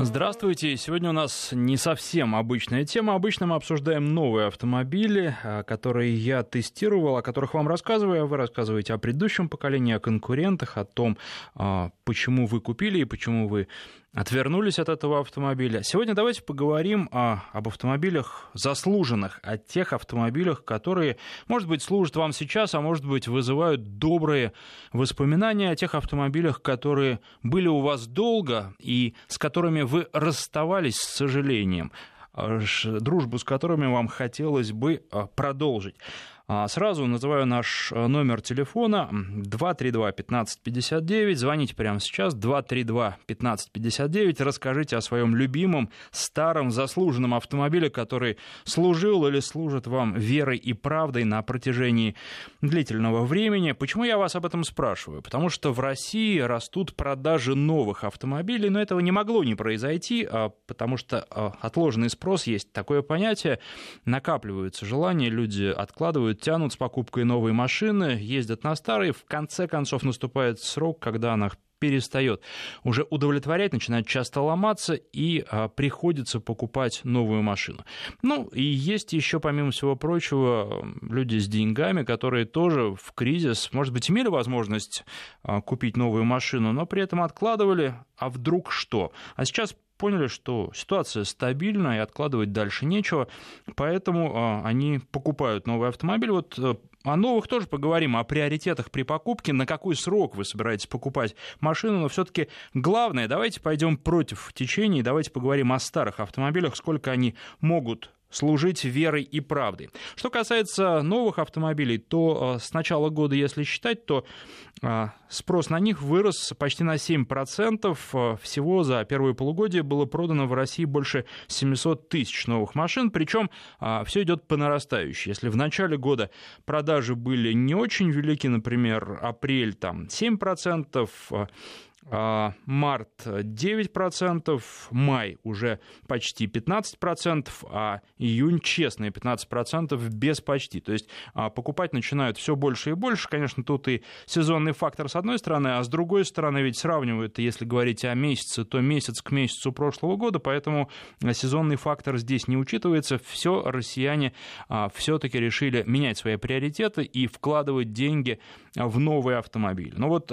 Здравствуйте. Сегодня у нас не совсем обычная тема. Обычно мы обсуждаем новые автомобили, а, которые я тестировал, о которых вам рассказываю, а вы рассказываете о предыдущем поколении, о конкурентах, о том, а, почему вы купили и почему вы отвернулись от этого автомобиля. Сегодня давайте поговорим о, об автомобилях заслуженных, о тех автомобилях, которые, может быть, служат вам сейчас, а может быть, вызывают добрые воспоминания о тех автомобилях, которые были у вас долго и с которыми вы расставались с сожалением дружбу с которыми вам хотелось бы а, продолжить. А, сразу называю наш э, номер телефона 232-1559. Звоните прямо сейчас 232-1559. Расскажите о своем любимом, старом, заслуженном автомобиле, который служил или служит вам верой и правдой на протяжении длительного времени. Почему я вас об этом спрашиваю? Потому что в России растут продажи новых автомобилей, но этого не могло не произойти, а, потому что а, отложенный спрос есть такое понятие, накапливаются желания, люди откладывают тянут с покупкой новой машины, ездят на старые, в конце концов наступает срок, когда она перестает уже удовлетворять, начинает часто ломаться и а, приходится покупать новую машину. Ну и есть еще, помимо всего прочего, люди с деньгами, которые тоже в кризис, может быть, имели возможность а, купить новую машину, но при этом откладывали, а вдруг что? А сейчас поняли, что ситуация стабильна и откладывать дальше нечего, поэтому а, они покупают новый автомобиль. Вот э, о новых тоже поговорим, о приоритетах при покупке, на какой срок вы собираетесь покупать машину, но все-таки главное, давайте пойдем против течения, давайте поговорим о старых автомобилях, сколько они могут служить верой и правдой. Что касается новых автомобилей, то э, с начала года, если считать, то э, спрос на них вырос почти на 7%. Э, всего за первое полугодие было продано в России больше 700 тысяч новых машин, причем все идет по нарастающей. Если в начале года продажи были не очень велики, например, апрель там 7%, а, март 9%, май уже почти 15%, а июнь честные 15% без почти. То есть а, покупать начинают все больше и больше. Конечно, тут и сезонный фактор с одной стороны, а с другой стороны ведь сравнивают, если говорить о месяце, то месяц к месяцу прошлого года, поэтому сезонный фактор здесь не учитывается. Все россияне а, все-таки решили менять свои приоритеты и вкладывать деньги в новые автомобили. Но вот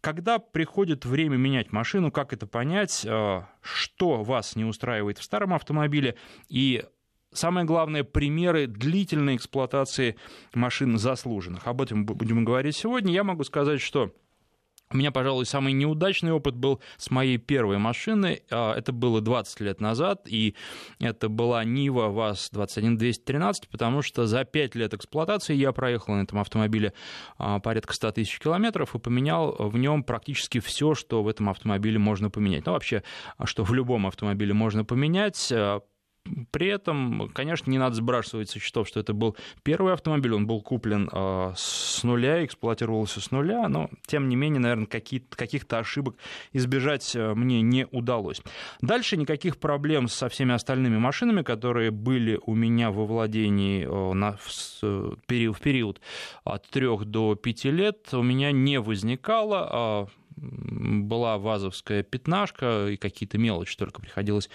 когда приходит время менять машину, как это понять, э, что вас не устраивает в старом автомобиле и Самое главное, примеры длительной эксплуатации машин заслуженных. Об этом будем говорить сегодня. Я могу сказать, что у меня, пожалуй, самый неудачный опыт был с моей первой машины. А, это было 20 лет назад, и это была Нива ВАЗ-21213, потому что за 5 лет эксплуатации я проехал на этом автомобиле а, порядка 100 тысяч километров и поменял в нем практически все, что в этом автомобиле можно поменять. Ну, вообще, что в любом автомобиле можно поменять а, при этом, конечно, не надо сбрасывать со счетов, что это был первый автомобиль, он был куплен э, с нуля, эксплуатировался с нуля, но, тем не менее, наверное, каких-то ошибок избежать э, мне не удалось. Дальше никаких проблем со всеми остальными машинами, которые были у меня во владении э, период, в период от 3 до 5 лет, у меня не возникало а, была вазовская пятнашка, и какие-то мелочи только приходилось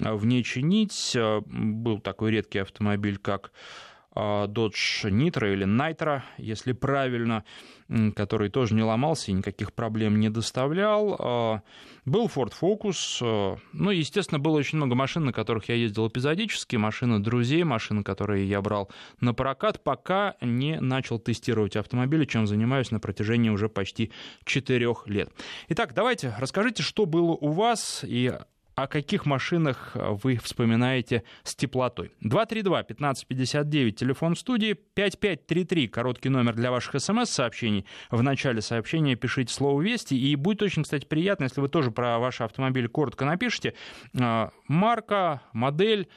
в ней чинить. Был такой редкий автомобиль, как а, Dodge Nitro или Nitro, если правильно, который тоже не ломался и никаких проблем не доставлял. Был Ford Focus. Ну, естественно, было очень много машин, на которых я ездил эпизодически, машины друзей, машины, которые я брал на прокат, пока не начал тестировать автомобили, чем занимаюсь на протяжении уже почти 4 лет. Итак, давайте расскажите, что было у вас и о каких машинах э, вы вспоминаете с теплотой. 232-1559, телефон студии, 5533, короткий номер для ваших смс-сообщений. В начале сообщения пишите слово «Вести», и будет очень, кстати, приятно, если вы тоже про ваш автомобиль коротко напишите. Э, марка, модель,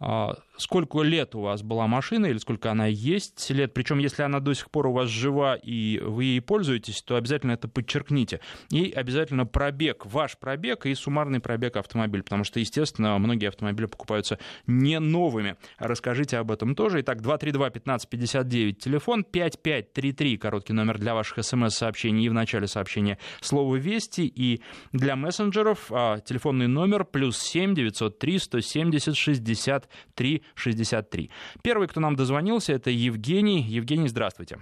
э, сколько лет у вас была машина или сколько она есть лет. Причем, если она до сих пор у вас жива и вы ей пользуетесь, то обязательно это подчеркните. И обязательно пробег, ваш пробег и суммарный пробег автомобиля, потому что, естественно, многие автомобили покупаются не новыми. Расскажите об этом тоже. Итак, 232-1559, телефон 5533, короткий номер для ваших смс-сообщений и в начале сообщения слово «Вести», и для мессенджеров а, телефонный номер плюс 7 903 170 63 63. Первый, кто нам дозвонился, это Евгений. Евгений, здравствуйте.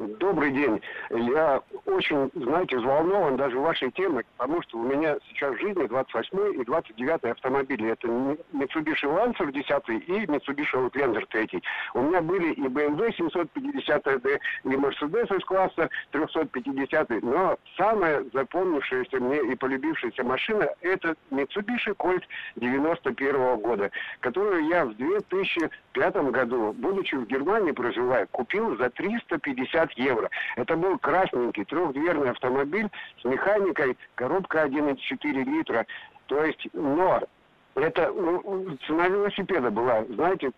Добрый день. Я очень, знаете, взволнован даже вашей темой, потому что у меня сейчас в жизни 28 и 29 автомобили. Это Mitsubishi Lancer 10 и Mitsubishi Outlander 3. У меня были и BMW 750D, и Mercedes из класса 350, но самая запомнившаяся мне и полюбившаяся машина это Mitsubishi Colt 91 года, которую я в 2005 году, будучи в Германии проживая, купил за 350 50 евро. Это был красненький трехдверный автомобиль с механикой, коробка 1,4 литра. То есть, но это ну, цена велосипеда была, знаете,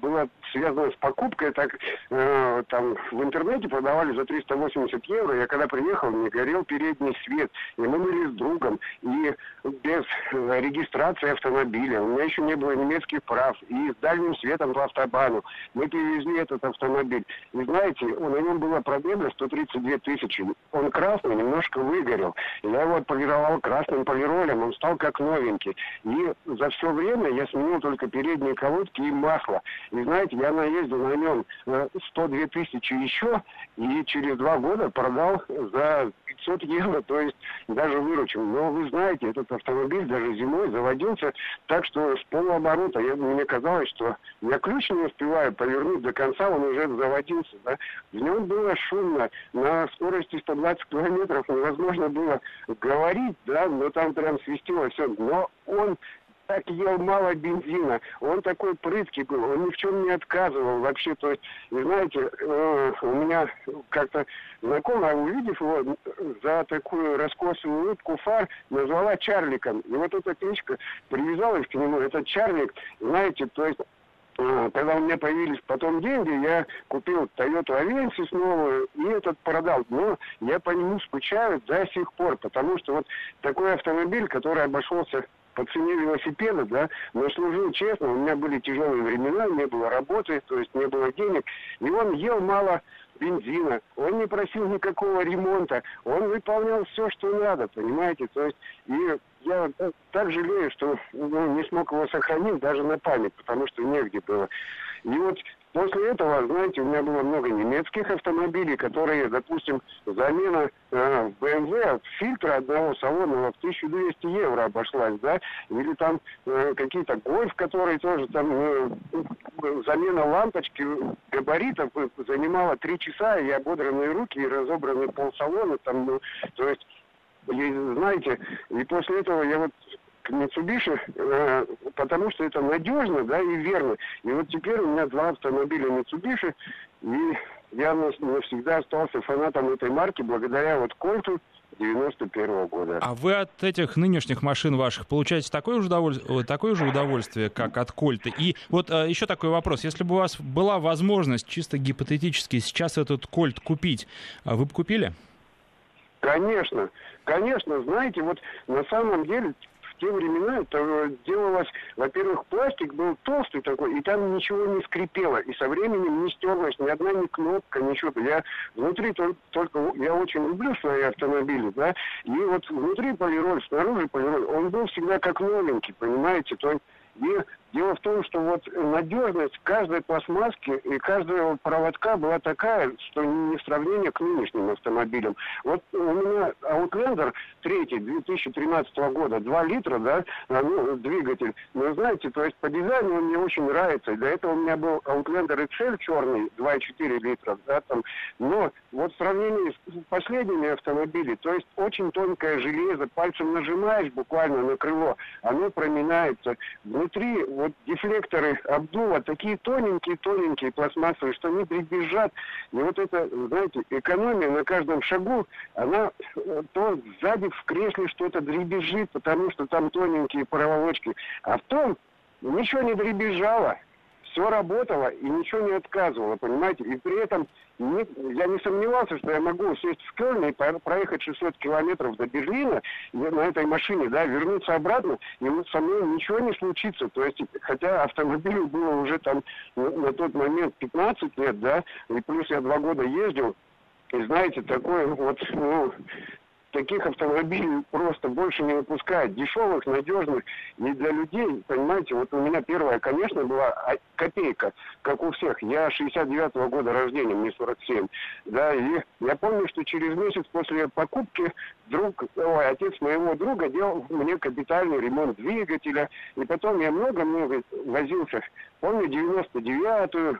была связана с покупкой, так э, там в интернете продавали за 380 евро. Я когда приехал, мне горел передний свет, и мы были с другом, и без э, регистрации автомобиля, у меня еще не было немецких прав, и с дальним светом по автобану. Мы перевезли этот автомобиль. И знаете, на нем была пробега 132 тысячи. Он красный, немножко выгорел. Я его отполировал красным полиролем, он стал как новенький. И за все время я сменил только передние колодки и масло. И знаете, я наездил на нем 102 э, тысячи еще, и через два года продал за 500 евро, то есть даже выручил. Но вы знаете, этот автомобиль даже зимой заводился так, что с полуоборота я, мне казалось, что я ключ не успеваю повернуть до конца, он уже заводился. Да? В нем было шумно, на скорости 120 километров невозможно было говорить, да, но там прям свистело все. Но он так ел мало бензина. Он такой прыткий был, он ни в чем не отказывал вообще. То есть, знаете, э, у меня как-то знакомая, увидев его за такую раскосую улыбку фар, назвала Чарликом. И вот эта кличка привязалась к нему. Это Чарлик, знаете, то есть э, когда у меня появились потом деньги, я купил Toyota Avensis новую и этот продал. Но я по нему скучаю до сих пор, потому что вот такой автомобиль, который обошелся по цене велосипеда, да, но служил честно, у меня были тяжелые времена, не было работы, то есть не было денег, и он ел мало бензина, он не просил никакого ремонта, он выполнял все, что надо, понимаете, то есть, и я так жалею, что ну, не смог его сохранить даже на память, потому что негде было. И вот После этого, знаете, у меня было много немецких автомобилей, которые, допустим, замена э, BMW фильтра одного салонного в 1200 евро обошлась, да, или там э, какие-то гольф, которые тоже там э, замена лампочки габаритов занимала три часа, и ободранные руки, и разобранный полсалона, там, ну, то есть и, знаете, и после этого я вот к Mitsubishi, э, потому что это надежно, да, и верно. И вот теперь у меня два автомобиля Mitsubishi, и я навсегда остался фанатом этой марки благодаря вот Кольту 91 -го года. А вы от этих нынешних машин ваших получаете такое же, удовольствие, такое же удовольствие, как от Кольта? И вот а, еще такой вопрос. Если бы у вас была возможность чисто гипотетически сейчас этот Кольт купить, а вы бы купили? Конечно, конечно, знаете, вот на самом деле те времена это делалось, во-первых, пластик был толстый такой, и там ничего не скрипело, и со временем не стерлось ни одна ни кнопка, ничего. Я внутри только, только я очень люблю свои автомобили, да, и вот внутри полироль, снаружи полироль, он был всегда как новенький, понимаете, то есть и дело в том, что вот надежность каждой пластмасски и каждого проводка была такая, что не в сравнении к нынешним автомобилям. Вот у меня Outlander 3 2013 года, 2 литра, да, ну, двигатель. Но знаете, то есть по дизайну он мне очень нравится. Для этого у меня был Outlander XL черный, 2,4 литра, да, там. Но вот в сравнении с последними автомобилями, то есть очень тонкое железо, пальцем нажимаешь буквально на крыло, оно проминается внутри вот дефлекторы обдува такие тоненькие-тоненькие пластмассовые, что они дребезжат. И вот это, знаете, экономия на каждом шагу, она э, то сзади в кресле что-то дребезжит, потому что там тоненькие проволочки. А в том, ничего не дребезжало, все работало и ничего не отказывало, понимаете? И при этом не, я не сомневался, что я могу сесть в Кёльн и проехать 600 километров до Берлина на этой машине, да, вернуться обратно, и со мной ничего не случится. То есть, хотя автомобилю было уже там на, на тот момент 15 лет, да, и плюс я два года ездил, и знаете, такой вот, ну, таких автомобилей просто больше не выпускают. Дешевых, надежных. И для людей, понимаете, вот у меня первая, конечно, была копейка, как у всех. Я 69-го года рождения, мне 47. Да, и я помню, что через месяц после покупки друг, ой, отец моего друга делал мне капитальный ремонт двигателя. И потом я много-много возился. Помню 99-ю,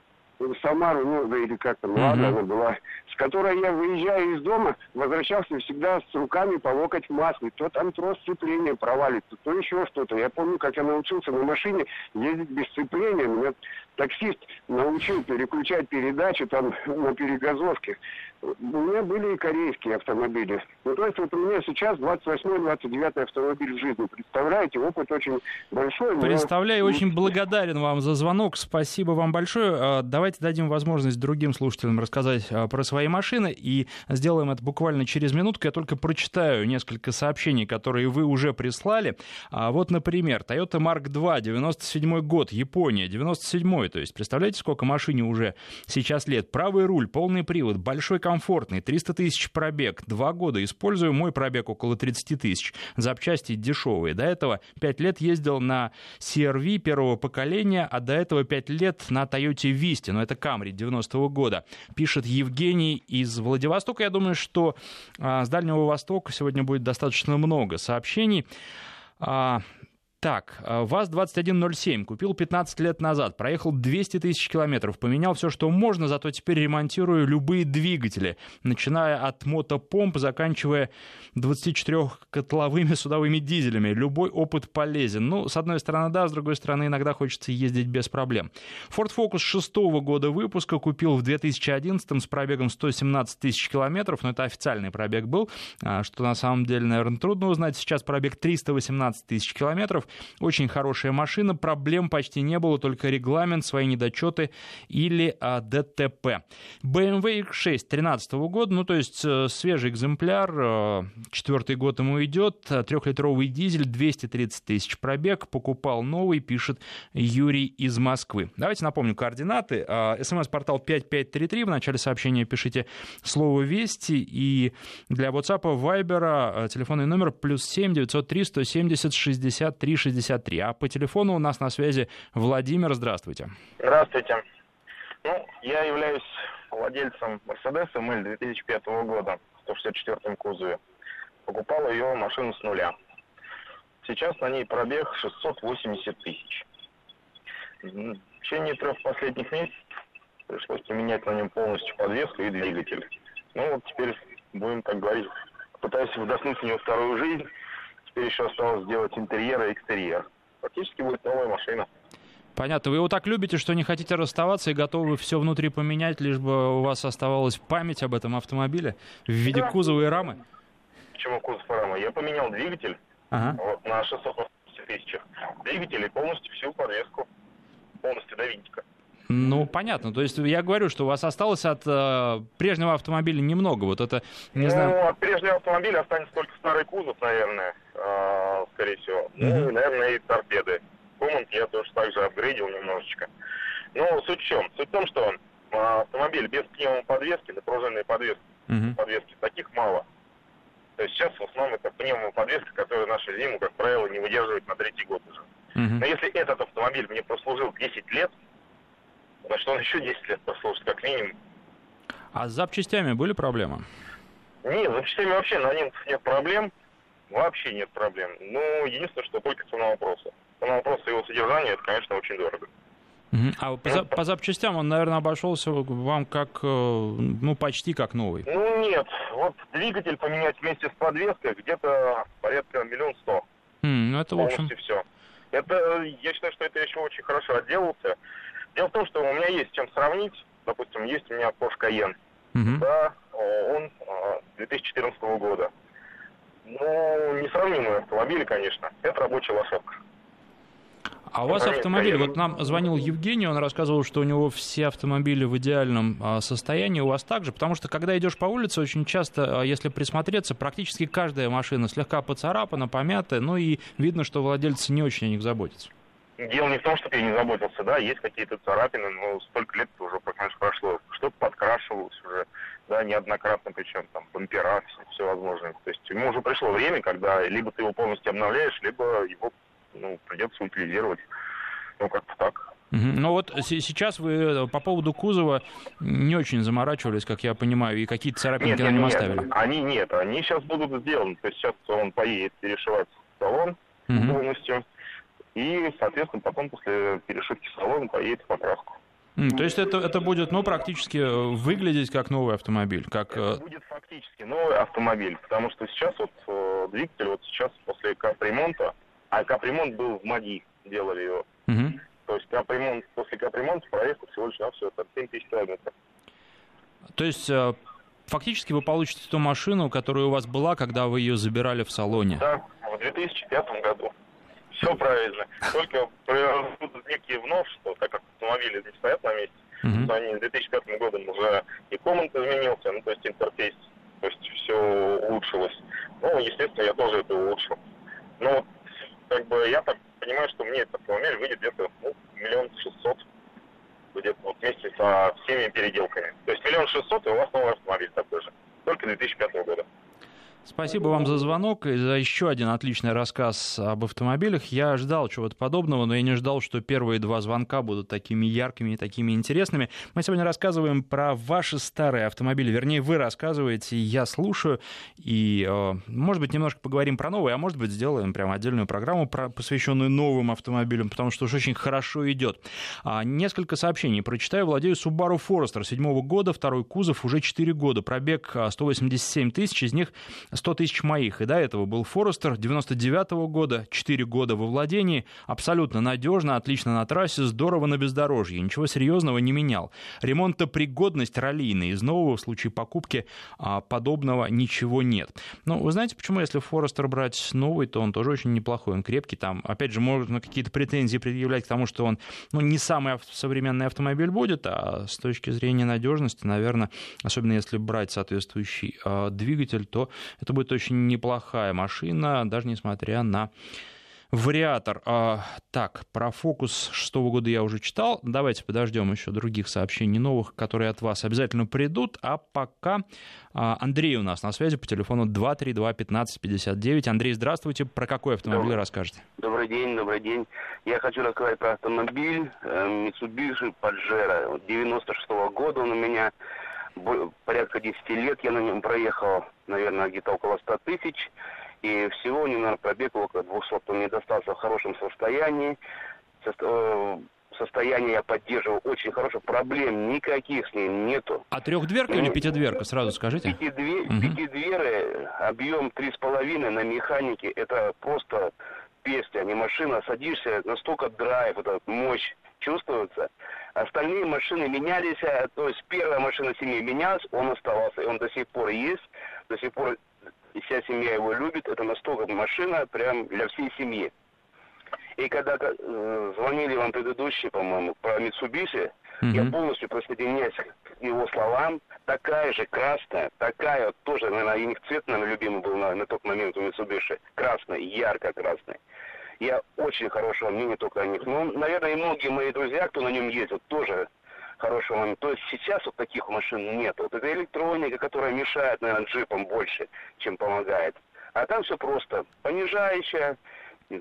Самару, ну, да или как там, ладно, она была, с которой я, выезжаю из дома, возвращался всегда с руками по локоть в масле. То там трос сцепления провалится, то еще что-то. Я помню, как я научился на машине ездить без сцепления. Меня таксист научил переключать передачи там на перегазовке. У меня были и корейские автомобили. Ну, то есть вот у меня сейчас 28-29 автомобиль в жизни. Представляете, опыт очень большой. Представляю, но... очень благодарен вам за звонок. Спасибо вам большое. А, давайте дадим возможность другим слушателям рассказать а, про свои машины. И сделаем это буквально через минутку. Я только прочитаю несколько сообщений, которые вы уже прислали. А, вот, например, Toyota Mark II, 97 год, Япония, 97 то есть представляете, сколько машине уже сейчас лет? Правый руль, полный привод, большой комфортный, 300 тысяч пробег, два года использую, мой пробег около 30 тысяч, запчасти дешевые. До этого 5 лет ездил на CRV первого поколения, а до этого 5 лет на Toyota Vista, но это Camry 90-го года. Пишет Евгений из Владивостока. Я думаю, что а, с Дальнего Востока сегодня будет достаточно много сообщений. А, так, э, ВАЗ-2107 купил 15 лет назад, проехал 200 тысяч километров, поменял все, что можно, зато теперь ремонтирую любые двигатели, начиная от мотопомп, заканчивая 24-котловыми судовыми дизелями. Любой опыт полезен. Ну, с одной стороны, да, с другой стороны, иногда хочется ездить без проблем. Ford Focus 6 года выпуска купил в 2011 с пробегом 117 тысяч километров, но это официальный пробег был, а, что на самом деле, наверное, трудно узнать. Сейчас пробег 318 тысяч километров. Очень хорошая машина, проблем почти не было, только регламент, свои недочеты или а, ДТП. BMW X6 13 года, ну то есть э, свежий экземпляр, э, четвертый год ему идет, трехлитровый дизель, 230 тысяч пробег, покупал новый, пишет Юрий из Москвы. Давайте напомню координаты. А, СМС-портал 5533, в начале сообщения пишите слово «Вести», и для WhatsApp, Viber, телефонный номер плюс 7 903 170 63 63. А по телефону у нас на связи Владимир. Здравствуйте. Здравствуйте. Ну, я являюсь владельцем Mercedes ML 2005 года в 164 кузове. Покупал ее машину с нуля. Сейчас на ней пробег 680 тысяч. В течение трех последних месяцев пришлось поменять на нем полностью подвеску и двигатель. Ну вот теперь будем, так говорить, пытаюсь вдохнуть в нее вторую жизнь Теперь еще осталось сделать интерьер и экстерьер. Фактически будет новая машина. Понятно. Вы его так любите, что не хотите расставаться и готовы все внутри поменять, лишь бы у вас оставалась память об этом автомобиле в виде да. кузова и рамы? Почему кузов и рама? Я поменял двигатель ага. вот, на 680 тысячах. Двигатель и полностью всю подвеску. Полностью до винтика. Ну, понятно. То есть я говорю, что у вас осталось от э, прежнего автомобиля немного. Вот это, не ну, знаю... от прежнего автомобиля останется только старый кузов, наверное, э, скорее всего. Mm-hmm. Ну, и, наверное, и торпеды. Команд я тоже также апгрейдил немножечко. Но суть в чем? Суть в том, что э, автомобиль без пневмоподвески, напружинной подвески, mm-hmm. подвески, таких мало. То есть сейчас в основном это пневмоподвеска, которая нашу зиму, как правило, не выдерживает на третий год уже. Mm-hmm. Но если этот автомобиль мне прослужил 10 лет, Значит, он еще 10 лет послужит, как минимум. А с запчастями были проблемы? Нет, с запчастями вообще на нем нет проблем. Вообще нет проблем. Ну, единственное, что только цена вопроса. Цена вопроса его содержания, это, конечно, очень дорого. А по, за, по запчастям он, наверное, обошелся вам как, э, ну, почти как новый. Ну, нет. Вот двигатель поменять вместе с подвеской где-то порядка миллион сто. Mm, ну, это, в общем... все. Это, я считаю, что это еще очень хорошо отделался. Дело в том, что у меня есть чем сравнить. Допустим, есть у меня Porsche Cayenne. Uh-huh. Да, он 2014 а, года. Ну, несравнимые автомобили, конечно. Это рабочая лошадка. А у вас автомобиль, вот нам звонил Евгений, он рассказывал, что у него все автомобили в идеальном а, состоянии, у вас также, потому что когда идешь по улице, очень часто, а, если присмотреться, практически каждая машина слегка поцарапана, помятая, ну и видно, что владельцы не очень о них заботятся. Дело не в том, что я не заботился, да, есть какие-то царапины, но столько лет уже, конечно, прошло, что-то подкрашивалось уже, да, неоднократно, причем там бампера, все, все возможное. То есть ему уже пришло время, когда либо ты его полностью обновляешь, либо его ну, придется утилизировать. Ну, как-то так. Ну вот сейчас вы э, по поводу кузова не очень заморачивались, как я понимаю, и какие-то царапинки нет, на нем оставили. Они нет, они сейчас будут сделаны. То есть сейчас он поедет перешивать салон угу. полностью, и, соответственно, потом после перешивки салона поедет в покраску. То есть это, это будет, ну, практически э, выглядеть как новый автомобиль, как... Это э, будет фактически новый автомобиль, потому что сейчас вот двигатель, вот сейчас после капремонта, а капремонт был в МАГИ, делали его. Угу. То есть капремонт, после капремонта проехал всего лишь на все это 7 тысяч километров. То есть э, фактически вы получите ту машину, которая у вас была, когда вы ее забирали в салоне? Да, в 2005 году. Все правильно. Только будут некие вновшества, так как автомобили не стоят на месте. Uh-huh. То они с 2005 годом уже и коммент изменился, ну, то есть интерфейс, то есть все улучшилось. Ну, естественно, я тоже это улучшил. Но как бы я так понимаю, что мне этот автомобиль выйдет где-то ну, миллион шестьсот где-то вот вместе со всеми переделками. То есть миллион шестьсот, и у вас новый автомобиль такой же. Только 2005 года. Спасибо вам за звонок и за еще один отличный рассказ об автомобилях. Я ждал чего-то подобного, но я не ждал, что первые два звонка будут такими яркими и такими интересными. Мы сегодня рассказываем про ваши старые автомобили. Вернее, вы рассказываете, я слушаю. И, э, может быть, немножко поговорим про новые, а может быть, сделаем прямо отдельную программу, посвященную новым автомобилям, потому что уж очень хорошо идет. А, несколько сообщений прочитаю. Владею Subaru Forester седьмого года, второй кузов, уже 4 года. Пробег 187 а, тысяч, из них 100 тысяч моих. И до этого был Форестер 99 -го года, 4 года во владении, абсолютно надежно, отлично на трассе, здорово на бездорожье, ничего серьезного не менял. Ремонтопригодность раллийная, из нового в случае покупки а, подобного ничего нет. Ну, вы знаете, почему, если Форестер брать новый, то он тоже очень неплохой, он крепкий, там, опять же, можно какие-то претензии предъявлять к тому, что он, ну, не самый современный автомобиль будет, а с точки зрения надежности, наверное, особенно если брать соответствующий э, двигатель, то это будет очень неплохая машина, даже несмотря на вариатор. А, так, про фокус шестого года я уже читал. Давайте подождем еще других сообщений новых, которые от вас обязательно придут. А пока а, Андрей у нас на связи по телефону 232-1559. Андрей, здравствуйте. Про какой автомобиль добрый, расскажете? Добрый день, добрый день. Я хочу рассказать про автомобиль э, Mitsubishi Pajero. 96 -го года он у меня порядка 10 лет я на нем проехал, наверное, где-то около 100 тысяч. И всего у него, наверное, пробег около 200. Он мне достался в хорошем состоянии. Э, состояние я поддерживал очень хорошее. Проблем никаких с ним нету. А трехдверка или ну, пятидверка, сразу скажите? Пятидвер... Угу. Пятидверы, объем 3,5 на механике, это просто песня, а не машина. Садишься, настолько драйв, эта мощь чувствуется. Остальные машины менялись, а, то есть первая машина семьи менялась, он оставался, и он до сих пор есть, до сих пор вся семья его любит, это настолько машина прям для всей семьи. И когда э, звонили вам предыдущие, по-моему, про Mitsubishi, mm-hmm. я полностью присоединяюсь к его словам. Такая же красная, такая вот тоже, наверное, и них цвет, наверное, любимый был на, на тот момент у Mitsubishi. Красная, ярко красная. Я очень хорошего мнения только о них. Ну, наверное, и многие мои друзья, кто на нем ездил, тоже хорошего мнения. То есть сейчас вот таких машин нет. Вот это электроника, которая мешает, наверное, джипам больше, чем помогает. А там все просто. Понижающая,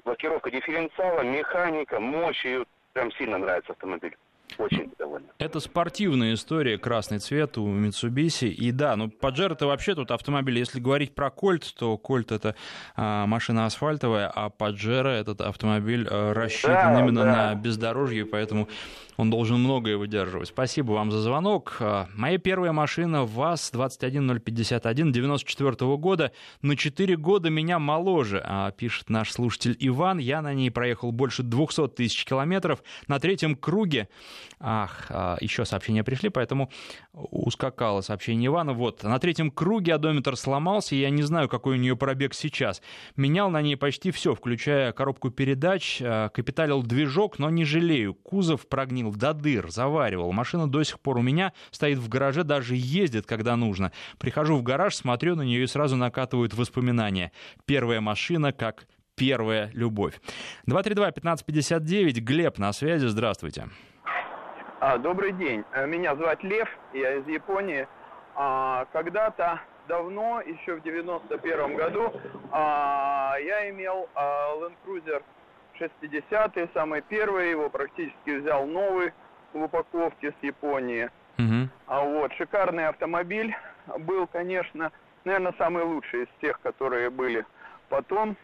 блокировка дифференциала, механика, мощь. И прям сильно нравится автомобиль очень довольны. Это спортивная история, красный цвет у Mitsubishi. И да, ну Pajero это вообще тут автомобиль. Если говорить про Кольт, то Кольт это а, машина асфальтовая, а Pajero этот автомобиль а, рассчитан да, именно да. на бездорожье, поэтому он должен многое выдерживать. Спасибо вам за звонок. А, моя первая машина ВАЗ-21051 94 -го года. На 4 года меня моложе, а, пишет наш слушатель Иван. Я на ней проехал больше 200 тысяч километров. На третьем круге Ах, а, еще сообщения пришли, поэтому ускакало сообщение Ивана. Вот, на третьем круге одометр сломался, я не знаю, какой у нее пробег сейчас. Менял на ней почти все, включая коробку передач, капиталил движок, но не жалею. Кузов прогнил до дыр, заваривал. Машина до сих пор у меня стоит в гараже, даже ездит, когда нужно. Прихожу в гараж, смотрю на нее и сразу накатывают воспоминания. Первая машина как первая любовь. 232-1559, Глеб на связи, здравствуйте. А, добрый день. Э, меня зовут Лев, я из Японии. А, когда-то давно, еще в 91 году, а, я имел а, Land Cruiser 60 самый первый, его практически взял новый в упаковке с Японии. Угу. А вот, шикарный автомобиль. Был, конечно, наверное, самый лучший из тех, которые были потом.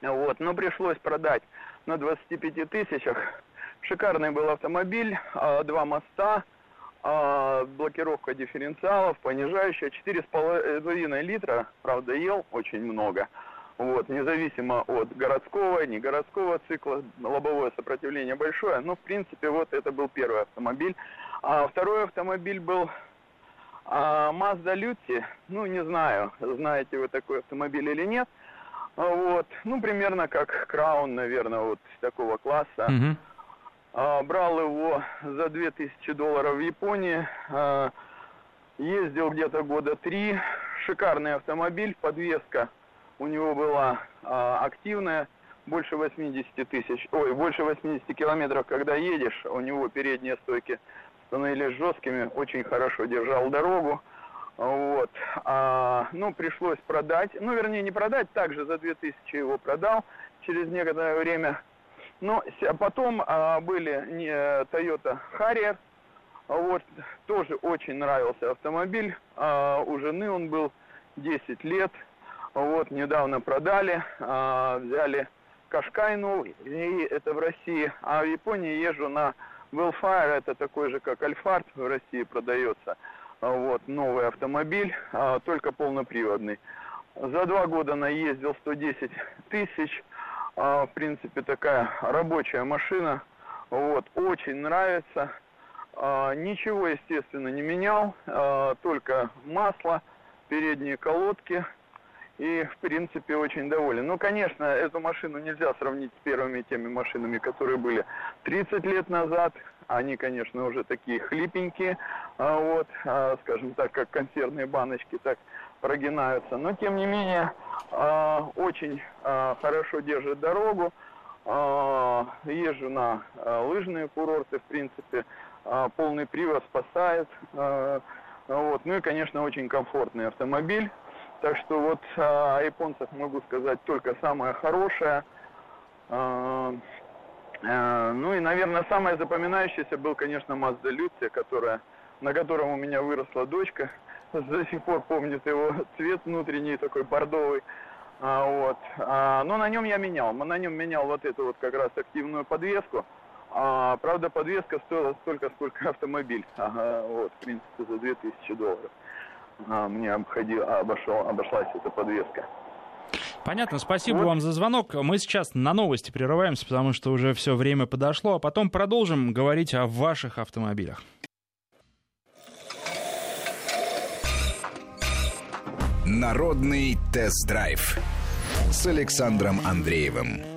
Вот, но пришлось продать на 25 тысячах Шикарный был автомобиль, а, два моста, а, блокировка дифференциалов, понижающая, 4,5 литра, правда, ел очень много. Вот, независимо от городского, не городского цикла, лобовое сопротивление большое, но, в принципе, вот это был первый автомобиль. А второй автомобиль был а, Mazda Lutti, ну, не знаю, знаете вы такой автомобиль или нет, вот, ну, примерно как Краун, наверное, вот такого класса. Mm-hmm. А, брал его за 2000 долларов в Японии. А, ездил где-то года три. Шикарный автомобиль, подвеска у него была а, активная. Больше 80 тысяч, ой, больше 80 километров, когда едешь, у него передние стойки становились жесткими, очень хорошо держал дорогу. Вот. А, ну, пришлось продать. Ну, вернее, не продать, также за 2000 его продал. Через некоторое время но ну, а потом а, были не, Toyota Harrier, вот, тоже очень нравился автомобиль. А, у жены он был 10 лет. Вот, недавно продали, а, взяли Кашкай новый, и это в России. А в Японии езжу на Wellfire, это такой же, как Альфард в России продается. Вот, новый автомобиль, а, только полноприводный. За два года наездил 110 тысяч, а, в принципе, такая рабочая машина. Вот, очень нравится. А, ничего, естественно, не менял, а, только масло, передние колодки. И, в принципе, очень доволен. Ну, конечно, эту машину нельзя сравнить с первыми теми машинами, которые были 30 лет назад. Они, конечно, уже такие хлипенькие, вот, скажем так, как консервные баночки, так прогинаются. Но, тем не менее, а, очень а, хорошо держит дорогу. А, езжу на лыжные курорты, в принципе. Полный привод спасает. Вот. Ну и, конечно, очень комфортный автомобиль. Так что вот о японцах могу сказать только самое хорошее. Ну и, наверное, самое запоминающееся был, конечно, Mazda Lucia, которая, на котором у меня выросла дочка до сих пор помнит его цвет внутренний, такой бордовый. А, вот. А, но на нем я менял. На нем менял вот эту вот как раз активную подвеску. А, правда, подвеска стоила столько, сколько автомобиль. Ага, вот, в принципе, за 2000 долларов. А, мне обходил, обошел, обошлась эта подвеска. Понятно, спасибо вот. вам за звонок. Мы сейчас на новости прерываемся, потому что уже все время подошло, а потом продолжим говорить о ваших автомобилях. Народный тест-драйв с Александром Андреевым.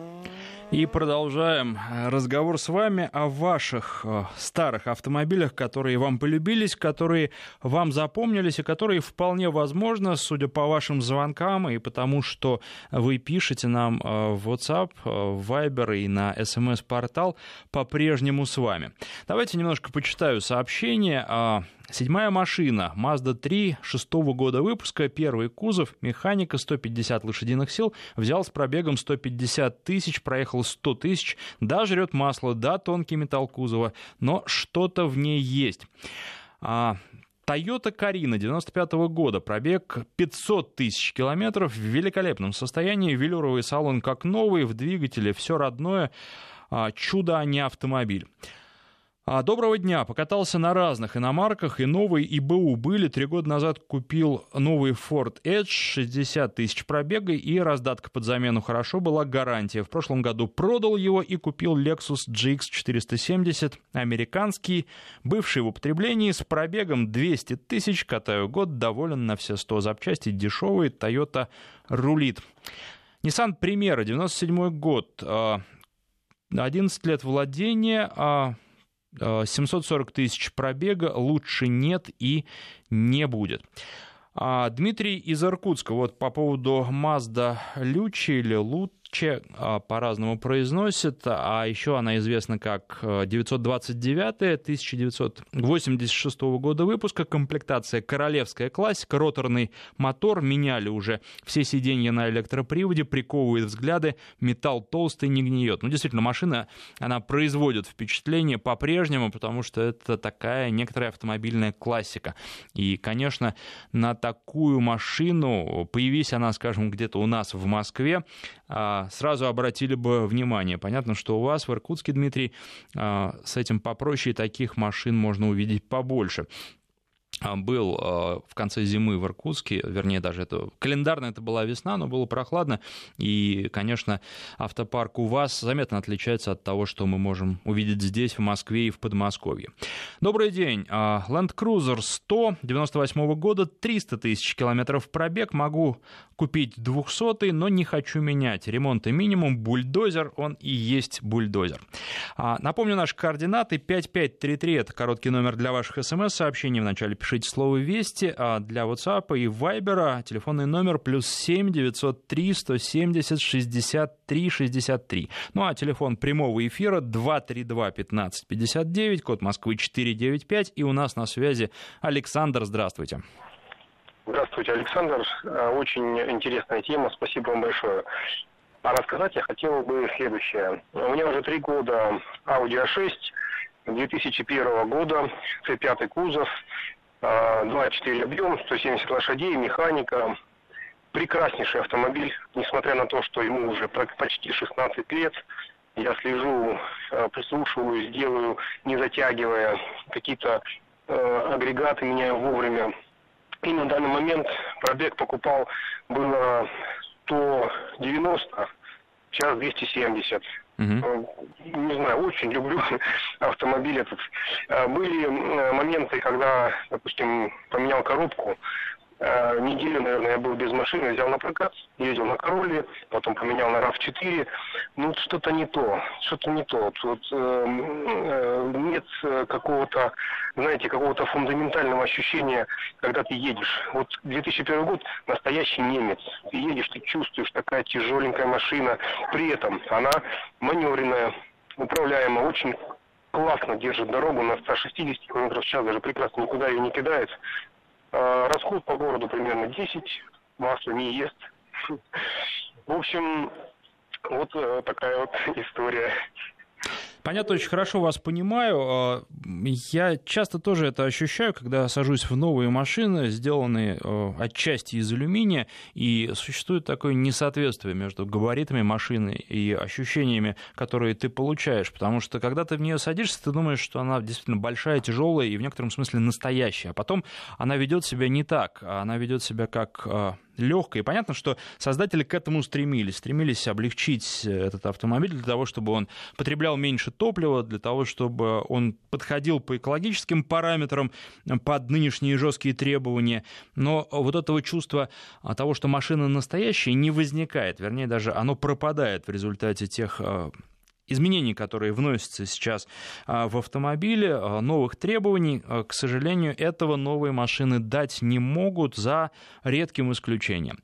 И продолжаем разговор с вами о ваших э, старых автомобилях, которые вам полюбились, которые вам запомнились и которые вполне возможно, судя по вашим звонкам и потому, что вы пишете нам э, в WhatsApp, э, в Viber и на SMS-портал, по-прежнему с вами. Давайте немножко почитаю сообщение. Седьмая машина, Mazda 3 шестого года выпуска, первый кузов, механика, 150 лошадиных сил, взял с пробегом 150 тысяч, проехал 100 тысяч, да, жрет масло, да, тонкий металл кузова, но что-то в ней есть. А, Toyota Карина 95 -го года, пробег 500 тысяч километров, в великолепном состоянии, велюровый салон как новый, в двигателе все родное, а, чудо, а не автомобиль. А, доброго дня. Покатался на разных иномарках, и новые, и БУ были. Три года назад купил новый Ford Edge, 60 тысяч пробега, и раздатка под замену хорошо была, гарантия. В прошлом году продал его и купил Lexus GX 470, американский, бывший в употреблении, с пробегом 200 тысяч, катаю год, доволен на все 100 запчастей, дешевый, Toyota рулит. Nissan Примера, 97 год, 11 а, лет владения, а, 740 э, тысяч пробега, лучше нет и не будет. А Дмитрий из Иркутска, вот по поводу Mazda Лючи или Лут, Че а, по-разному произносит, а еще она известна как 929 э, 1986 года выпуска, комплектация королевская классика, роторный мотор, меняли уже все сиденья на электроприводе, приковывает взгляды, металл толстый, не гниет. Ну, действительно, машина, она производит впечатление по-прежнему, потому что это такая некоторая автомобильная классика. И, конечно, на такую машину, появись она, скажем, где-то у нас в Москве, а, сразу обратили бы внимание. Понятно, что у вас в Иркутске, Дмитрий, а, с этим попроще, таких машин можно увидеть побольше. А, был а, в конце зимы в Иркутске, вернее, даже это календарно это была весна, но было прохладно, и, конечно, автопарк у вас заметно отличается от того, что мы можем увидеть здесь, в Москве и в Подмосковье. Добрый день. А, Land Cruiser 100 98 года, 300 тысяч километров пробег, могу купить 200 но не хочу менять. Ремонт и минимум, бульдозер, он и есть бульдозер. Напомню наши координаты, 5533, это короткий номер для ваших смс-сообщений, в начале пишите слово «Вести», а для WhatsApp и Viber телефонный номер плюс 7 903 170 63 63. Ну а телефон прямого эфира 232 15 59, код Москвы 495, и у нас на связи Александр, здравствуйте. Здравствуйте, Александр. Э, очень интересная тема, спасибо вам большое. А рассказать я хотел бы следующее. У меня уже три года Audi A6, 2001 года, C5 кузов, 2.4 объем, 170 лошадей, механика. Прекраснейший автомобиль, несмотря на то, что ему уже почти 16 лет. Я слежу, э, прислушиваюсь, делаю, не затягивая какие-то э, агрегаты, меняю вовремя. И на данный момент пробег покупал было 190, сейчас 270. Угу. Не знаю, очень люблю автомобиль этот. Э, были моменты, когда, допустим, поменял коробку, Э, неделю, наверное, я был без машины, взял на прокат, ездил на Короле, потом поменял на RAV4. Ну, что-то не то, что-то не то. Вот, э, э, нет какого-то, знаете, какого-то фундаментального ощущения, когда ты едешь. Вот 2001 год настоящий немец. Ты едешь, ты чувствуешь, такая тяжеленькая машина. При этом она маневренная, управляемая, очень классно держит дорогу на 160 км в час, даже прекрасно никуда ее не кидает. А, расход по городу примерно 10, масла не ест. В общем, вот э, такая вот история. Понятно, очень хорошо вас понимаю. А, я часто тоже это ощущаю, когда сажусь в новые машины, сделанные а, отчасти из алюминия, и существует такое несоответствие между габаритами машины и ощущениями, которые ты получаешь. Потому что когда ты в нее садишься, ты думаешь, что она действительно большая, тяжелая и в некотором смысле настоящая. А потом она ведет себя не так. Она ведет себя как а, легкой. И понятно, что создатели к этому стремились. Стремились облегчить этот автомобиль для того, чтобы он потреблял меньше топлива, для того, чтобы он подходил по экологическим параметрам под нынешние жесткие требования. Но вот этого чувства того, что машина настоящая, не возникает. Вернее, даже оно пропадает в результате тех э, изменений, которые вносятся сейчас а, в автомобиле, а, новых требований, а, к сожалению, этого новые машины дать не могут за редким исключением.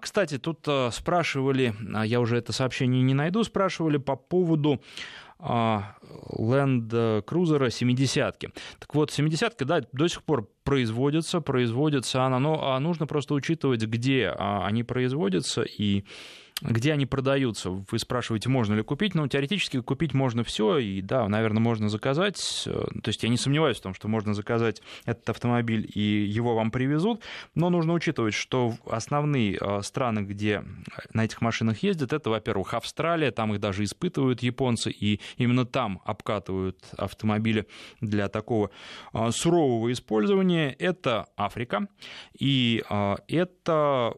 Кстати, тут спрашивали, я уже это сообщение не найду, спрашивали по поводу Land Cruiser 70-ки. Так вот, 70-ка, да, до сих пор производится, производится она, но нужно просто учитывать, где они производятся, и где они продаются? Вы спрашиваете, можно ли купить? Ну, теоретически купить можно все, и да, наверное, можно заказать. То есть я не сомневаюсь в том, что можно заказать этот автомобиль, и его вам привезут, но нужно учитывать, что основные страны, где на этих машинах ездят, это, во-первых, Австралия, там их даже испытывают японцы, и именно там обкатывают автомобили для такого сурового использования. Это Африка, и это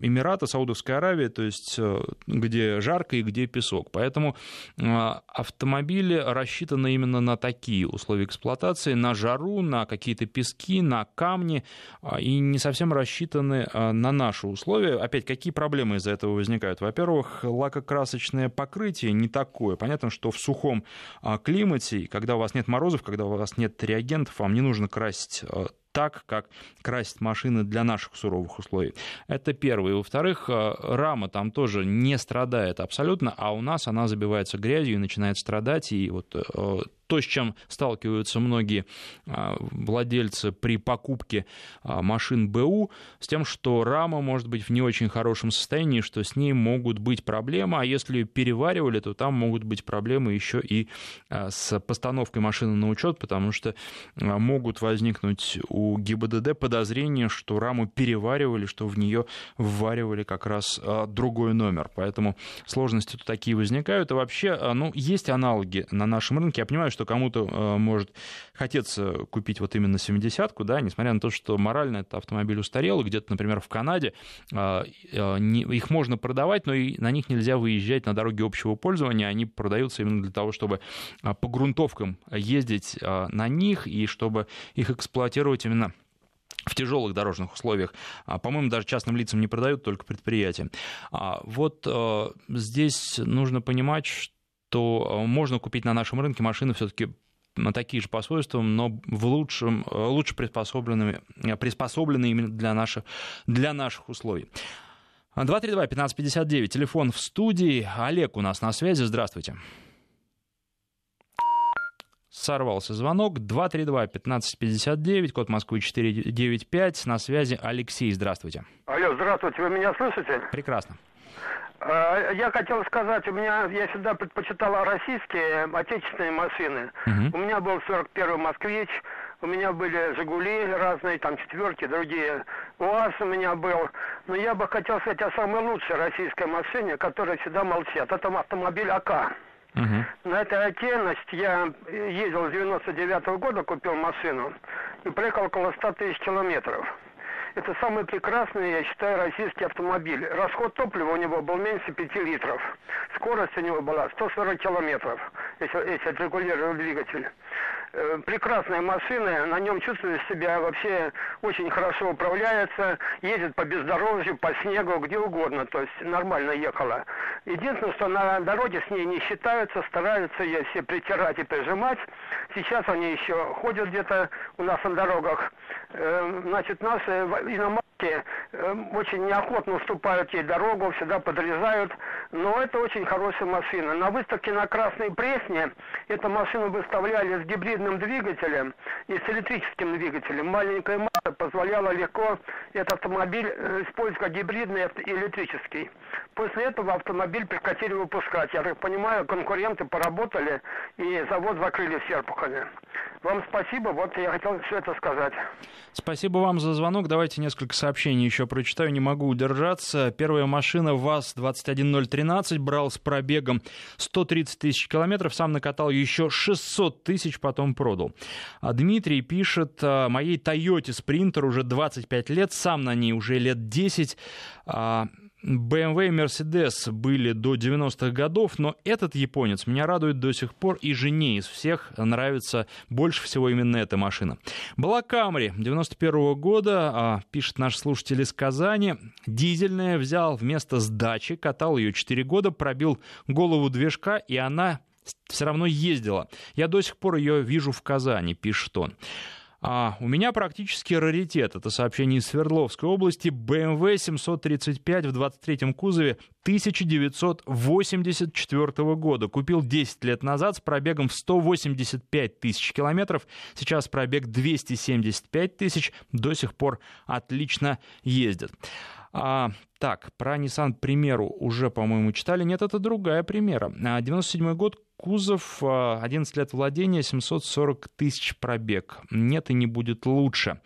Эмираты, Саудовская Аравия, то есть э, где жарко и где песок. Поэтому э, автомобили рассчитаны именно на такие условия эксплуатации, на жару, на какие-то пески, на камни, а, и не совсем рассчитаны э, на наши условия. Опять, какие проблемы из-за этого возникают? Во-первых, лакокрасочное покрытие не такое. Понятно, что в сухом а, климате, когда у вас нет морозов, когда у вас нет реагентов, вам не нужно красить так, как красят машины для наших суровых условий. Это первое. И, во-вторых, э, рама там тоже не страдает абсолютно, а у нас она забивается грязью и начинает страдать. И вот э, то, с чем сталкиваются многие а, владельцы при покупке а, машин БУ, с тем, что рама может быть в не очень хорошем состоянии, что с ней могут быть проблемы, а если переваривали, то там могут быть проблемы еще и а, с постановкой машины на учет, потому что могут возникнуть у ГИБДД подозрения, что раму переваривали, что в нее вваривали как раз другой номер. Поэтому сложности тут такие возникают. И вообще, ну, есть аналоги на нашем рынке. Я понимаю, что кому-то э, может хотеться купить вот именно 70-ку, да, несмотря на то, что морально этот автомобиль устарел, где-то, например, в Канаде э, э, их можно продавать, но и на них нельзя выезжать на дороге общего пользования, они продаются именно для того, чтобы по грунтовкам ездить на них и чтобы их эксплуатировать именно в тяжелых дорожных условиях. По-моему, даже частным лицам не продают, только предприятиям. Вот здесь нужно понимать, что то э, можно купить на нашем рынке машины все-таки такие же по свойствам, но в лучшем, э, лучше приспособленными, э, приспособленные именно для наших, для наших условий. 232-1559, телефон в студии. Олег у нас на связи, здравствуйте. Сорвался звонок. 232-1559, код Москвы 495. На связи Алексей, здравствуйте. Алло, здравствуйте, вы меня слышите? Прекрасно. А, я хотел сказать, у меня, я всегда предпочитала российские, отечественные машины. Uh-huh. У меня был 41-й «Москвич», у меня были «Жигули» разные, там четверки, другие. УАЗ у меня был. Но я бы хотел сказать о самой лучшей российской машине, которая всегда молчит. Это автомобиль АК. Uh-huh. На этой отдельность я ездил с 99 -го года, купил машину и проехал около 100 тысяч километров. Это самый прекрасный, я считаю, российский автомобиль. Расход топлива у него был меньше 5 литров. Скорость у него была 140 километров, если, если отрегулировал двигатель. Э, прекрасная машина, на нем чувствуешь себя вообще очень хорошо управляется, ездит по бездорожью, по снегу, где угодно, то есть нормально ехала. Единственное, что на дороге с ней не считаются, стараются ее все притирать и прижимать. Сейчас они еще ходят где-то у нас на дорогах. Э, значит, наши иномарки э, очень неохотно уступают ей дорогу, всегда подрезают. Но это очень хорошая машина. На выставке на Красной Пресне эту машину выставляли с гибридным двигателем и с электрическим двигателем. Маленькая масса позволяла легко этот автомобиль э, использовать как гибридный и электрический. После этого автомобиль прекратили выпускать. Я так понимаю, конкуренты поработали и завод закрыли в Серпухове. Вам спасибо, вот я хотел все это сказать. Спасибо вам за звонок. Давайте несколько сообщений еще прочитаю, не могу удержаться. Первая машина ВАЗ-21013 брал с пробегом 130 тысяч километров, сам накатал еще 600 тысяч, потом продал. А Дмитрий пишет, «А, моей Тойоте Спринтер уже 25 лет, сам на ней уже лет 10, BMW и Mercedes были до 90-х годов, но этот японец меня радует до сих пор, и жене из всех нравится больше всего именно эта машина. Была Camry 91 -го года, а, пишет наш слушатель из Казани, дизельная, взял вместо сдачи, катал ее 4 года, пробил голову движка, и она все равно ездила. Я до сих пор ее вижу в Казани, пишет он. А у меня практически раритет. Это сообщение из Свердловской области. BMW 735 в 23-м кузове 1984 года. Купил 10 лет назад с пробегом в 185 тысяч километров. Сейчас пробег 275 тысяч. До сих пор отлично ездит. А, так, про Nissan примеру уже, по-моему, читали. Нет, это другая примера. 97 год, кузов, 11 лет владения, 740 тысяч пробег. Нет и не будет лучше.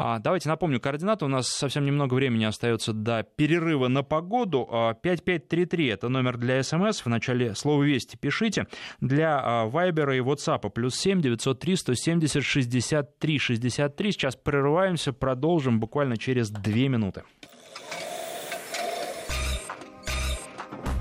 А, давайте напомню координаты. У нас совсем немного времени остается до перерыва на погоду. 5533 а, — это номер для СМС. В начале слова «Вести» пишите. Для Вайбера и WhatsApp плюс 7 903 170 63 63. Сейчас прерываемся, продолжим буквально через две минуты.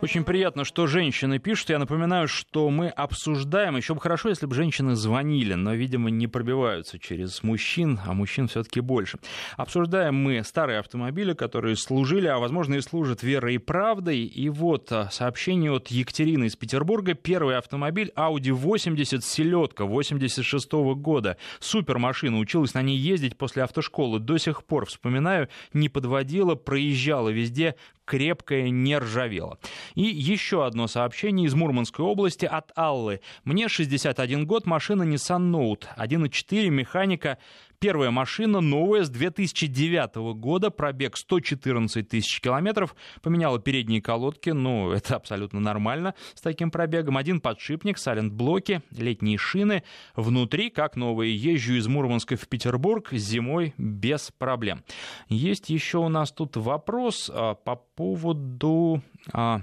Очень приятно, что женщины пишут. Я напоминаю, что мы обсуждаем. Еще бы хорошо, если бы женщины звонили, но, видимо, не пробиваются через мужчин, а мужчин все-таки больше. Обсуждаем мы старые автомобили, которые служили, а, возможно, и служат верой и правдой. И вот а, сообщение от Екатерины из Петербурга. Первый автомобиль Audi 80 селедка 86 -го года. Супер машина. Училась на ней ездить после автошколы. До сих пор, вспоминаю, не подводила, проезжала везде, крепкая, не ржавела. И еще одно сообщение из Мурманской области от Аллы. Мне 61 год, машина Nissan Note, 1.4, механика Первая машина, новая, с 2009 года, пробег 114 тысяч километров, поменяла передние колодки, ну, это абсолютно нормально с таким пробегом. Один подшипник, салент-блоки, летние шины. Внутри, как новые, езжу из Мурманска в Петербург зимой без проблем. Есть еще у нас тут вопрос а, по поводу... А,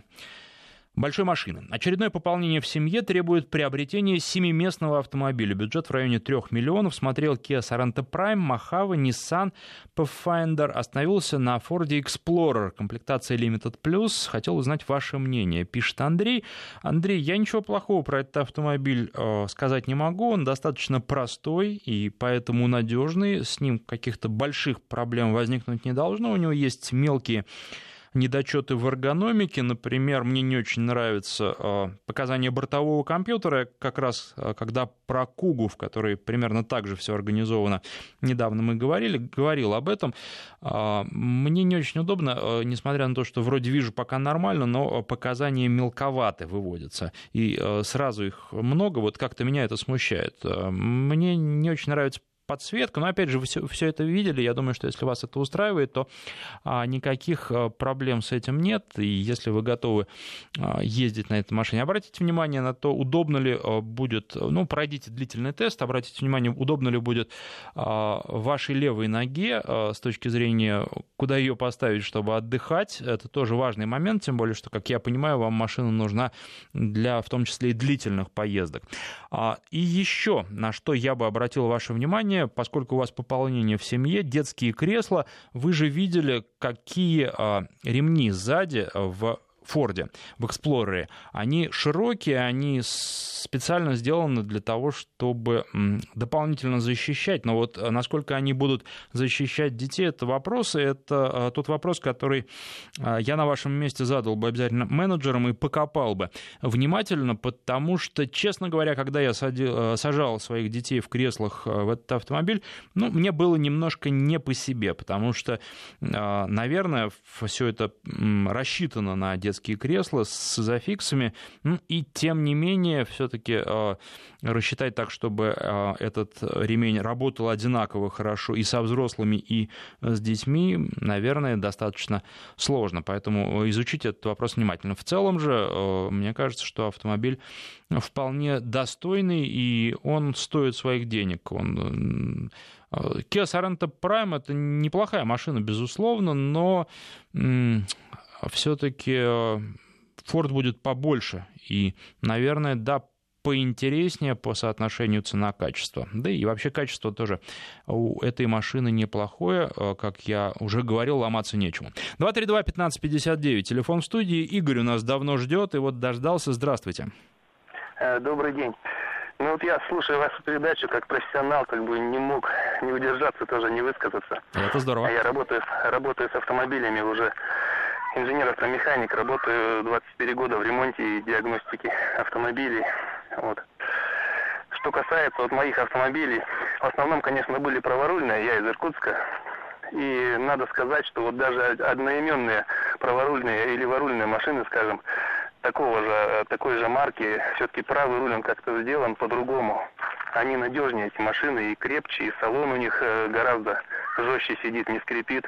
большой машины. Очередное пополнение в семье требует приобретения семиместного автомобиля. Бюджет в районе 3 миллионов. Смотрел Kia Sorento Prime, Mojave, Nissan, Pathfinder. Остановился на Ford Explorer. Комплектация Limited Plus. Хотел узнать ваше мнение, пишет Андрей. Андрей, я ничего плохого про этот автомобиль э, сказать не могу. Он достаточно простой и поэтому надежный. С ним каких-то больших проблем возникнуть не должно. У него есть мелкие недочеты в эргономике. Например, мне не очень нравится а, показания бортового компьютера, как раз а, когда про Кугу, в которой примерно так же все организовано, недавно мы говорили, говорил об этом. А, мне не очень удобно, несмотря на то, что вроде вижу пока нормально, но показания мелковаты выводятся. И сразу их много, вот как-то меня это смущает. Мне не очень нравится подсветка. Но опять же, вы все, это видели. Я думаю, что если вас это устраивает, то а, никаких а, проблем с этим нет. И если вы готовы а, ездить на этой машине, обратите внимание на то, удобно ли будет, ну, пройдите длительный тест, обратите внимание, удобно ли будет вашей левой ноге с точки зрения, куда ее поставить, чтобы отдыхать. Это тоже важный момент, тем более, что, как я понимаю, вам машина нужна для, в том числе, и длительных поездок. И еще, на что я бы обратил ваше внимание, пополнение, поскольку у вас пополнение в семье, детские кресла, вы же видели, какие а, ремни сзади в Форде, в Эксплорере, они широкие, они специально сделаны для того, чтобы дополнительно защищать. Но вот э, насколько они будут защищать детей, это вопрос, и это э, тот вопрос, который э, я на вашем месте задал бы обязательно менеджерам и покопал бы внимательно, потому что, честно говоря, когда я садил, сажал своих детей в креслах в этот автомобиль, ну, мне было немножко не по себе, потому что, наверное, все это рассчитано на детские детские кресла с зафиксами, ну, и тем не менее все-таки э, рассчитать так, чтобы э, этот ремень работал одинаково хорошо и со взрослыми, и с детьми, наверное, достаточно сложно, поэтому изучить этот вопрос внимательно. В целом же, э, мне кажется, что автомобиль вполне достойный, и он стоит своих денег. Он Kia Sorento Prime это неплохая машина, безусловно, но все-таки э, Ford будет побольше. И, наверное, да, поинтереснее по соотношению цена-качество. Да и вообще качество тоже у этой машины неплохое. Э, как я уже говорил, ломаться нечему. 232-1559, телефон в студии. Игорь у нас давно ждет и вот дождался. Здравствуйте. Э, добрый день. Ну вот я слушаю вашу передачу как профессионал, как бы не мог не удержаться, тоже не высказаться. Это здорово. Я работаю, работаю с автомобилями уже инженер-автомеханик, работаю 24 года в ремонте и диагностике автомобилей. Вот. Что касается вот моих автомобилей, в основном, конечно, были праворульные, я из Иркутска. И надо сказать, что вот даже одноименные праворульные или ворульные машины, скажем, такого же, такой же марки, все-таки правый руль он как-то сделан по-другому. они надежнее, эти машины, и крепче, и салон у них э, гораздо жестче сидит, не скрипит.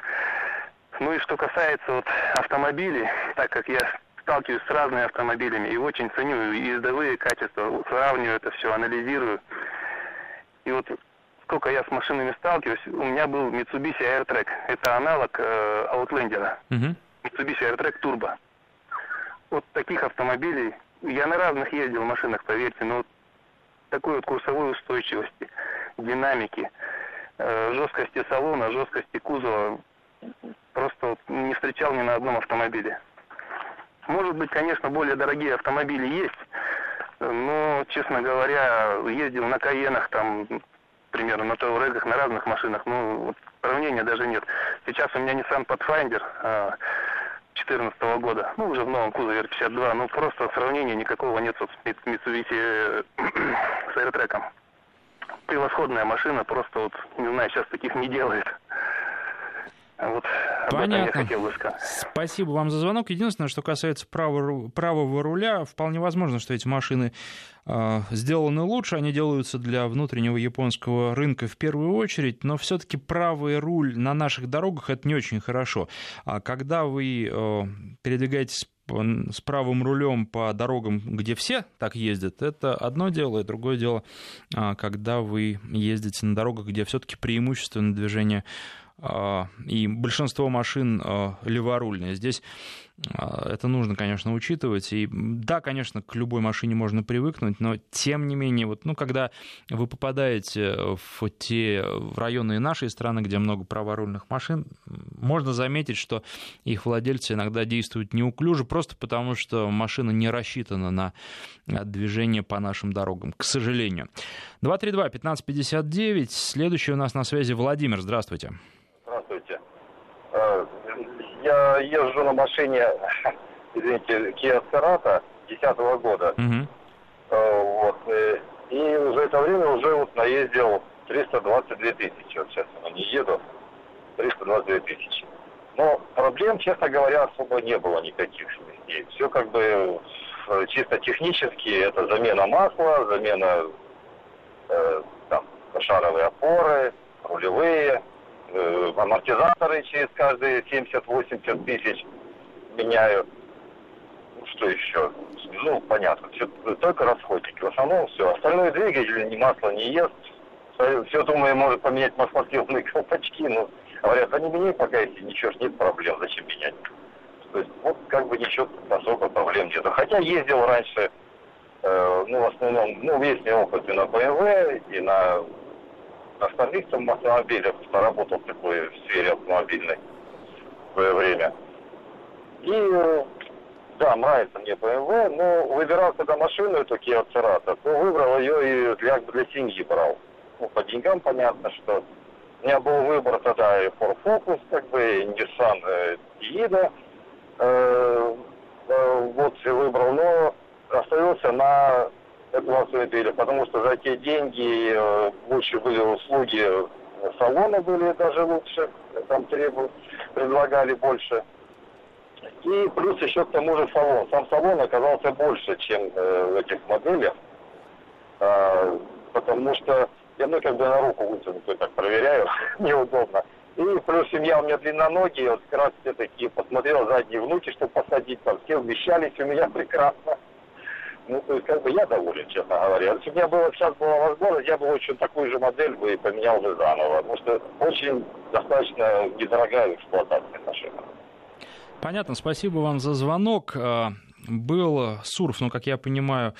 Ну и что касается вот автомобилей, так как я сталкиваюсь с разными автомобилями и очень ценю ездовые качества, сравниваю это все, анализирую. И вот сколько я с машинами сталкиваюсь, у меня был Mitsubishi AirTrack. Это аналог э, Outlander. Uh-huh. Mitsubishi AirTrack Turbo. Вот таких автомобилей, я на разных ездил машинах, поверьте, но вот такой вот курсовой устойчивости, динамики, э, жесткости салона, жесткости кузова просто вот не встречал ни на одном автомобиле. Может быть, конечно, более дорогие автомобили есть, но, честно говоря, ездил на Каенах, там, примерно на Таурегах, на разных машинах, ну, сравнения даже нет. Сейчас у меня Nissan Pathfinder 2014 а, года, ну, уже в новом кузове R52, ну, просто сравнения никакого нет с Mitsubishi с AirTrack. Превосходная машина, просто вот, не знаю, сейчас таких не делает. Вот Понятно. Спасибо вам за звонок. Единственное, что касается правого, правого руля, вполне возможно, что эти машины э, сделаны лучше, они делаются для внутреннего японского рынка в первую очередь, но все-таки правый руль на наших дорогах это не очень хорошо. А когда вы э, передвигаетесь с правым рулем по дорогам, где все так ездят, это одно дело, и другое дело, а, когда вы ездите на дорогах, где все-таки преимущественно движение а, и большинство машин а, леворульные. Здесь а, это нужно, конечно, учитывать. И да, конечно, к любой машине можно привыкнуть, но тем не менее, вот, ну, когда вы попадаете в те в районы нашей страны, где много праворульных машин, можно заметить, что их владельцы иногда действуют неуклюже, просто потому что машина не рассчитана на движение по нашим дорогам, к сожалению. 232-1559, следующий у нас на связи Владимир. Здравствуйте. Э, я езжу на машине, извините, Kia Cerato 10 года. Угу. Вот. Э, и за это время уже вот наездил 322 тысячи. Вот сейчас я не еду. 322 тысячи. Но проблем, честно говоря, особо не было никаких везде. Все как бы чисто технически. Это замена масла, замена э, там, шаровые опоры, рулевые амортизаторы через каждые 70-80 тысяч меняю. Ну, что еще? Ну, понятно, все, только расходники. В основном все. Остальное двигатель ни масла не ест. Все, думаю, может поменять маслосъемные колпачки, но говорят, да не меняй пока, если ничего нет проблем, зачем менять? То есть, вот как бы ничего особо проблем нет. Хотя ездил раньше, э, ну, в основном, ну, весь мой опыт и на BMW, и на остальных там автомобилях поработал такой в сфере автомобильной в свое время. И да, нравится мне BMW, но выбирал когда машину эту Kia Cerato, то выбрал ее и для, для семьи брал. Ну, по деньгам понятно, что у меня был выбор тогда и Ford Focus, как бы, и Nissan э, Tiida. Э, э, вот выбрал, но остановился на этого автомобиля, потому что за те деньги э, лучше были услуги салона были даже лучше, там требовали, предлагали больше. И плюс еще к тому же салон. Сам салон оказался больше, чем э, в этих моделях, э, потому что я ну как бы на руку вытянутую так проверяю, неудобно. И плюс семья у меня длинноногие, вот как раз все такие посмотрел задние внуки, чтобы посадить, там все вмещались у меня прекрасно. Ну, то есть, как бы я доволен, честно говоря. Если бы у меня было, сейчас была возможность, я бы очень такую же модель бы поменял бы заново. Потому что очень достаточно недорогая эксплуатация машина. Понятно, спасибо вам за звонок. А, был Сурф, ну, как я понимаю,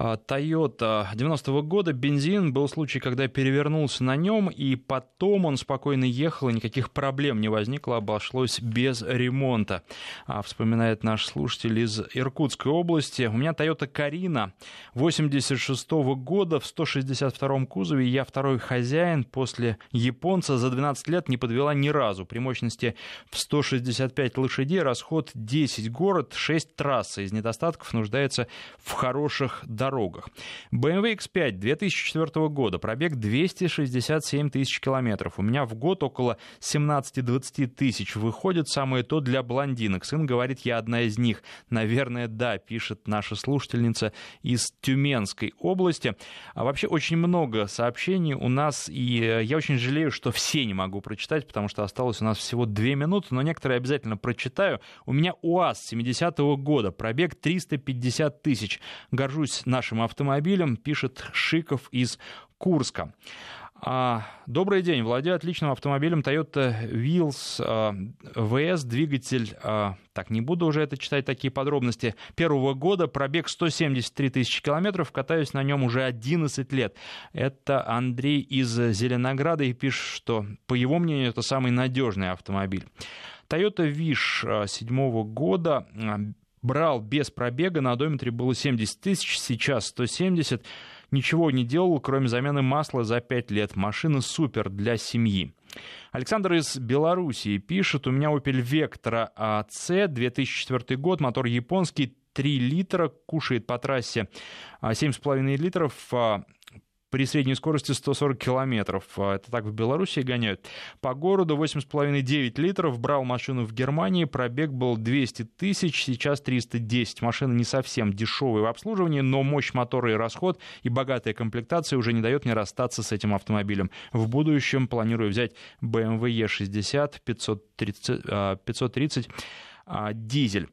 Toyota 90-го года бензин. Был случай, когда перевернулся на нем, и потом он спокойно ехал, и никаких проблем не возникло, обошлось без ремонта. А, вспоминает наш слушатель из Иркутской области. У меня Toyota Карина 86-го года в 162-м кузове. Я второй хозяин после японца за 12 лет не подвела ни разу. При мощности в 165 лошадей расход 10 город, 6 трассы. Из недостатков нуждается в хороших дорогах дорогах. BMW X5 2004 года, пробег 267 тысяч километров. У меня в год около 17-20 тысяч. Выходит самое то для блондинок. Сын говорит, я одна из них. Наверное, да, пишет наша слушательница из Тюменской области. А вообще очень много сообщений у нас, и э, я очень жалею, что все не могу прочитать, потому что осталось у нас всего две минуты, но некоторые обязательно прочитаю. У меня УАЗ 70-го года, пробег 350 тысяч. Горжусь нашим автомобилем, пишет Шиков из Курска. А, добрый день. Владею отличным автомобилем Toyota Wheels а, VS, двигатель, а, так, не буду уже это читать, такие подробности, первого года, пробег 173 тысячи километров, катаюсь на нем уже 11 лет. Это Андрей из Зеленограда и пишет, что, по его мнению, это самый надежный автомобиль. Toyota Wish седьмого года брал без пробега, на одометре было 70 тысяч, сейчас 170 ничего не делал, кроме замены масла за 5 лет. Машина супер для семьи. Александр из Белоруссии пишет, у меня Opel Vectra AC, 2004 год, мотор японский, 3 литра, кушает по трассе 7,5 литров, а, при средней скорости 140 километров. А, это так в Беларуси гоняют. По городу 8,5-9 литров. Брал машину в Германии. Пробег был 200 тысяч, сейчас 310. Машина не совсем дешевая в обслуживании, но мощь мотора и расход и богатая комплектация уже не дает мне расстаться с этим автомобилем. В будущем планирую взять BMW E60 530, 530 дизель.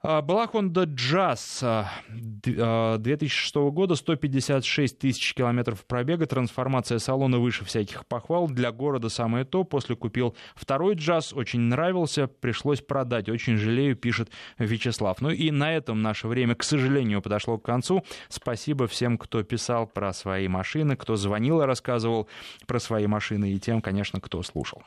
А, была Honda Jazz 2006 а, года, 156 тысяч километров пробега, трансформация салона выше всяких похвал, для города самое то, после купил второй Jazz, очень нравился, пришлось продать, очень жалею, пишет Вячеслав. Ну и на этом наше время, к сожалению, подошло к концу. Спасибо всем, кто писал про свои машины, кто звонил и рассказывал про свои машины, и тем, конечно, кто слушал.